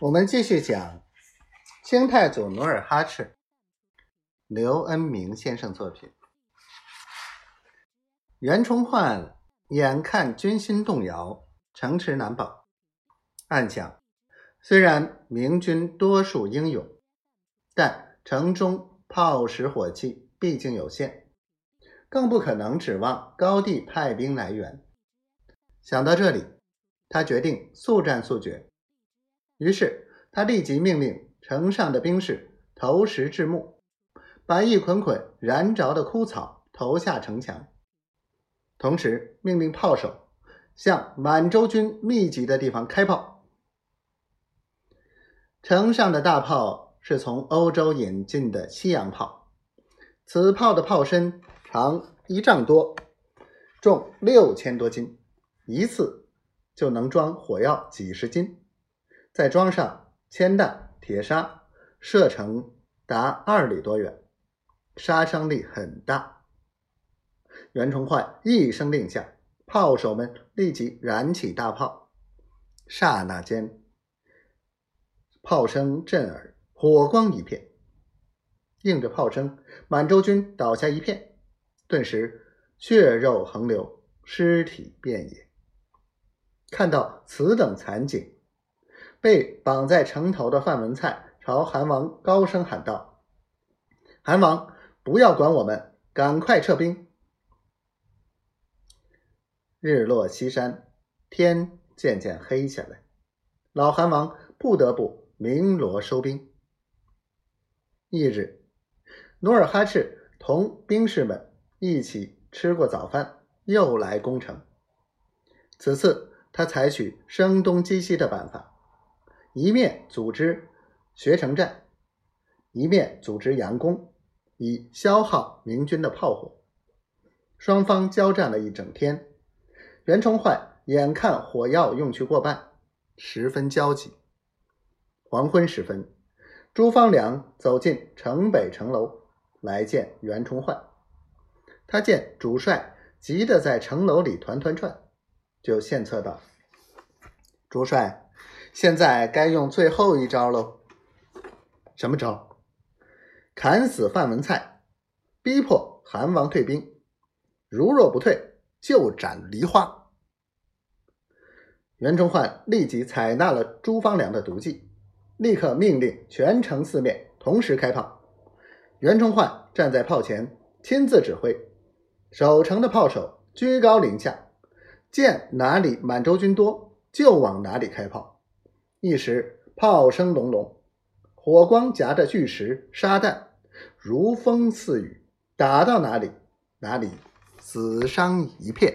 我们继续讲清太祖努尔哈赤，刘恩明先生作品。袁崇焕眼看军心动摇，城池难保，暗想：虽然明军多数英勇，但城中炮石火器毕竟有限，更不可能指望高地派兵来援。想到这里，他决定速战速决。于是，他立即命令城上的兵士投石掷木，把一捆捆燃着的枯草投下城墙，同时命令炮手向满洲军密集的地方开炮。城上的大炮是从欧洲引进的西洋炮，此炮的炮身长一丈多，重六千多斤，一次就能装火药几十斤。再装上铅弹、铁砂，射程达二里多远，杀伤力很大。袁崇焕一声令下，炮手们立即燃起大炮。刹那间，炮声震耳，火光一片。应着炮声，满洲军倒下一片，顿时血肉横流，尸体遍野。看到此等惨景。被绑在城头的范文蔡朝韩王高声喊道：“韩王，不要管我们，赶快撤兵！”日落西山，天渐渐黑下来，老韩王不得不鸣锣收兵。翌日，努尔哈赤同兵士们一起吃过早饭，又来攻城。此次他采取声东击西的办法。一面组织学城战，一面组织佯攻，以消耗明军的炮火。双方交战了一整天，袁崇焕眼看火药用去过半，十分焦急。黄昏时分，朱方良走进城北城楼来见袁崇焕。他见主帅急得在城楼里团团转，就献策道：“主帅。”现在该用最后一招喽。什么招？砍死范文蔡，逼迫韩王退兵。如若不退，就斩梨花。袁崇焕立即采纳了朱方良的毒计，立刻命令全城四面同时开炮。袁崇焕站在炮前，亲自指挥，守城的炮手居高临下，见哪里满洲军多，就往哪里开炮。一时炮声隆隆，火光夹着巨石沙弹，如风似雨，打到哪里哪里死伤一片。